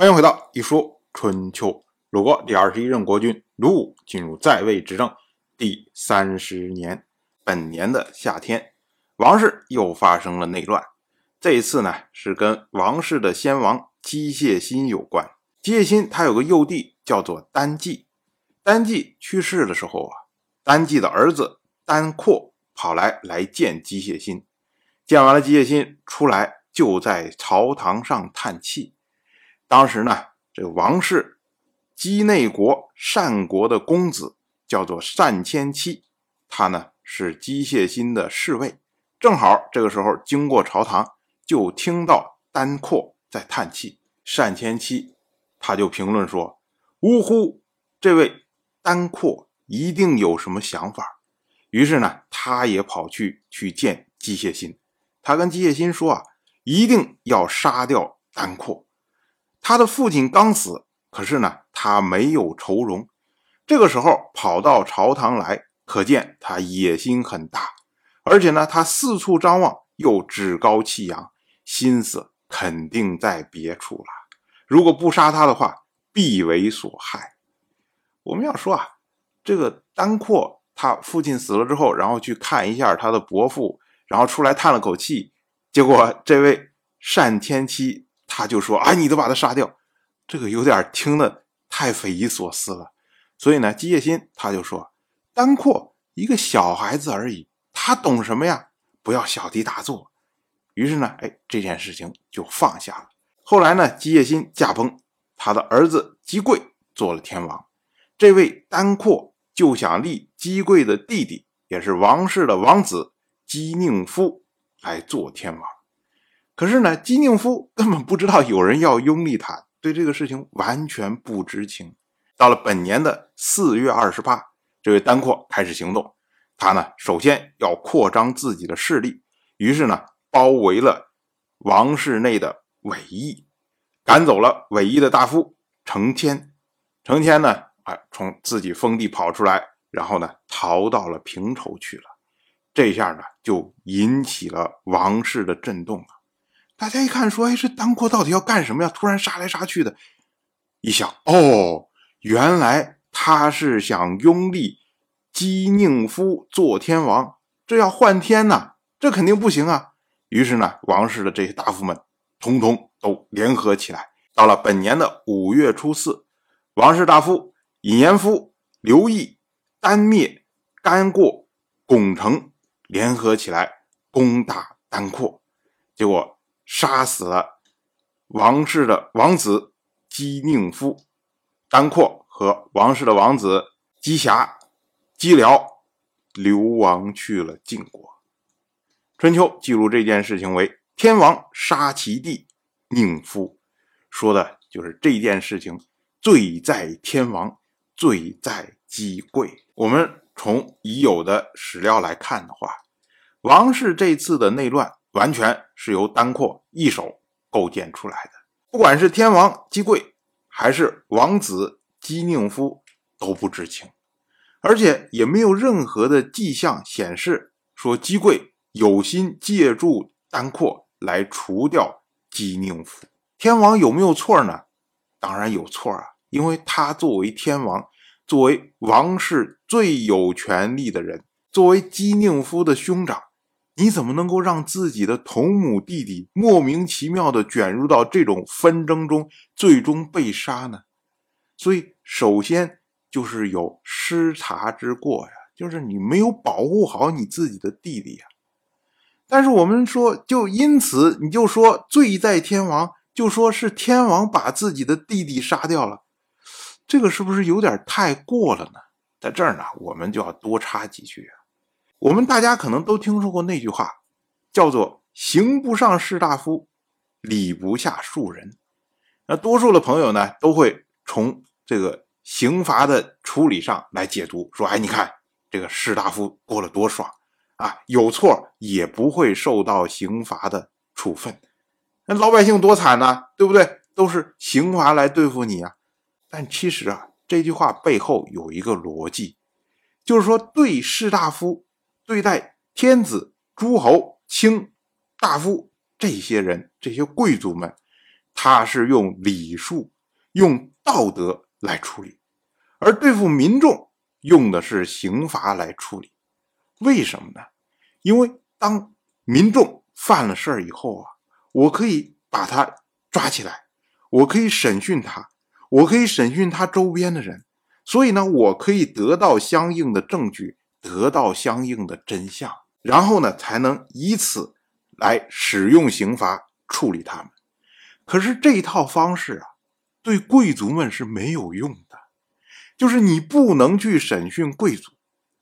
欢迎回到一说春秋。鲁国第二十一任国君鲁武进入在位执政第三十年，本年的夏天，王室又发生了内乱。这一次呢，是跟王室的先王姬谢辛有关。姬谢辛他有个幼弟叫做丹季，丹季去世的时候啊，丹季的儿子丹阔跑来来见姬谢辛，见完了姬谢辛出来，就在朝堂上叹气。当时呢，这个王室姬内国单国的公子叫做单千期，他呢是姬谢辛的侍卫。正好这个时候经过朝堂，就听到丹阔在叹气。单千期他就评论说：“呜呼，这位丹阔一定有什么想法。”于是呢，他也跑去去见姬谢辛。他跟姬谢辛说：“啊，一定要杀掉丹阔。”他的父亲刚死，可是呢，他没有愁容。这个时候跑到朝堂来，可见他野心很大，而且呢，他四处张望，又趾高气扬，心思肯定在别处了。如果不杀他的话，必为所害。我们要说啊，这个丹括他父亲死了之后，然后去看一下他的伯父，然后出来叹了口气，结果这位单天期。他就说：“哎，你都把他杀掉，这个有点听得太匪夷所思了。”所以呢，姬叶心他就说：“丹阔一个小孩子而已，他懂什么呀？不要小题大做。”于是呢，哎，这件事情就放下了。后来呢，姬叶心驾崩，他的儿子姬贵做了天王。这位丹阔就想立姬贵的弟弟，也是王室的王子姬宁夫来做天王。可是呢，金宁夫根本不知道有人要拥立他，对这个事情完全不知情。到了本年的四月二十八，这位丹阔开始行动。他呢，首先要扩张自己的势力，于是呢，包围了王室内的韦邑，赶走了韦邑的大夫成谦。成谦呢，啊，从自己封地跑出来，然后呢，逃到了平畴去了。这下呢，就引起了王室的震动了。大家一看，说：“哎，这丹括到底要干什么呀？突然杀来杀去的。”一想，哦，原来他是想拥立姬宁夫做天王，这要换天呐，这肯定不行啊。于是呢，王室的这些大夫们统统都联合起来。到了本年的五月初四，王室大夫尹延夫、刘毅、丹灭、甘过、巩成联合起来攻打丹括，结果。杀死了王室的王子姬宁夫，丹括和王室的王子姬瑕、姬辽流亡去了晋国。春秋记录这件事情为“天王杀其弟宁夫”，说的就是这件事情罪在天王，罪在姬贵。我们从已有的史料来看的话，王室这次的内乱。完全是由丹括一手构建出来的。不管是天王姬贵，还是王子姬宁夫，都不知情，而且也没有任何的迹象显示说姬贵有心借助丹括来除掉姬宁夫。天王有没有错呢？当然有错啊，因为他作为天王，作为王室最有权力的人，作为姬宁夫的兄长。你怎么能够让自己的同母弟弟莫名其妙的卷入到这种纷争中，最终被杀呢？所以，首先就是有失察之过呀，就是你没有保护好你自己的弟弟呀。但是我们说，就因此你就说罪在天王，就说是天王把自己的弟弟杀掉了，这个是不是有点太过了呢？在这儿呢，我们就要多插几句啊。我们大家可能都听说过那句话，叫做“刑不上士大夫，礼不下庶人”。那多数的朋友呢，都会从这个刑罚的处理上来解读，说：“哎，你看这个士大夫过了多爽啊，有错也不会受到刑罚的处分。那老百姓多惨呐，对不对？都是刑罚来对付你啊。”但其实啊，这句话背后有一个逻辑，就是说对士大夫。对待天子、诸侯、卿、大夫这些人、这些贵族们，他是用礼数、用道德来处理，而对付民众用的是刑罚来处理。为什么呢？因为当民众犯了事儿以后啊，我可以把他抓起来，我可以审讯他，我可以审讯他周边的人，所以呢，我可以得到相应的证据，得到相应的真相，然后呢，才能以此来使用刑罚处理他们。可是这一套方式啊，对贵族们是没有用的，就是你不能去审讯贵族。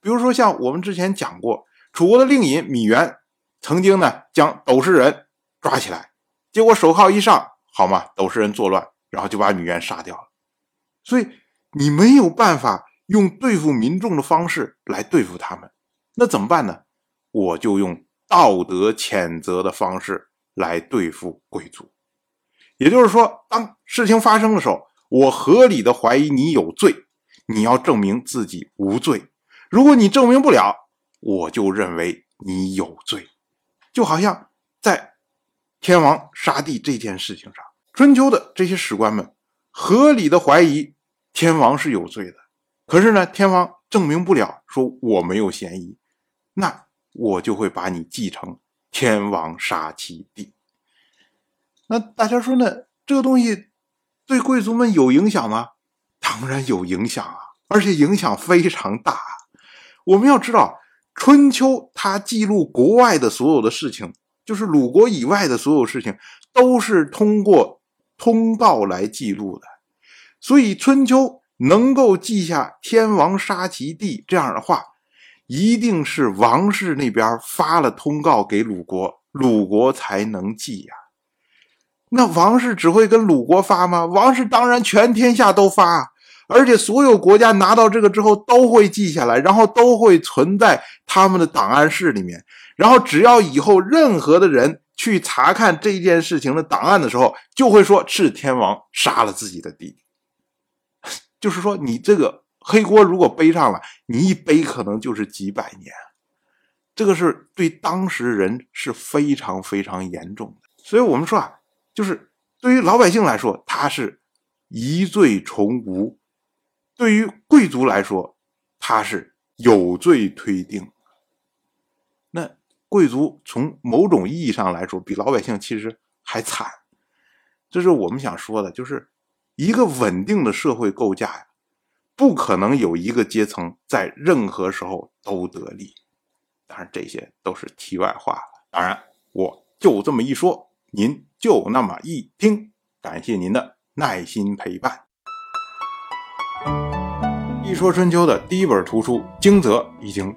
比如说，像我们之前讲过，楚国的令尹芈原曾经呢将斗氏人抓起来，结果手铐一上，好嘛，斗氏人作乱，然后就把芈原杀掉了。所以你没有办法用对付民众的方式来对付他们，那怎么办呢？我就用道德谴责的方式来对付贵族。也就是说，当事情发生的时候，我合理的怀疑你有罪，你要证明自己无罪。如果你证明不了，我就认为你有罪，就好像在天王杀帝这件事情上，春秋的这些史官们合理的怀疑天王是有罪的，可是呢，天王证明不了，说我没有嫌疑，那我就会把你继承天王杀其弟。那大家说呢？这个东西对贵族们有影响吗？当然有影响啊，而且影响非常大。我们要知道，春秋它记录国外的所有的事情，就是鲁国以外的所有事情，都是通过通告来记录的。所以春秋能够记下“天王杀其弟”这样的话，一定是王室那边发了通告给鲁国，鲁国才能记呀。那王室只会跟鲁国发吗？王室当然全天下都发。而且所有国家拿到这个之后都会记下来，然后都会存在他们的档案室里面。然后只要以后任何的人去查看这件事情的档案的时候，就会说是天王杀了自己的弟弟。就是说，你这个黑锅如果背上了，你一背可能就是几百年。这个是对当时人是非常非常严重的。所以我们说啊，就是对于老百姓来说，他是疑罪从无。对于贵族来说，他是有罪推定。那贵族从某种意义上来说，比老百姓其实还惨。这是我们想说的，就是一个稳定的社会构架呀，不可能有一个阶层在任何时候都得利。当然，这些都是题外话了。当然，我就这么一说，您就那么一听。感谢您的耐心陪伴。《一说春秋》的第一本图书《惊泽》已经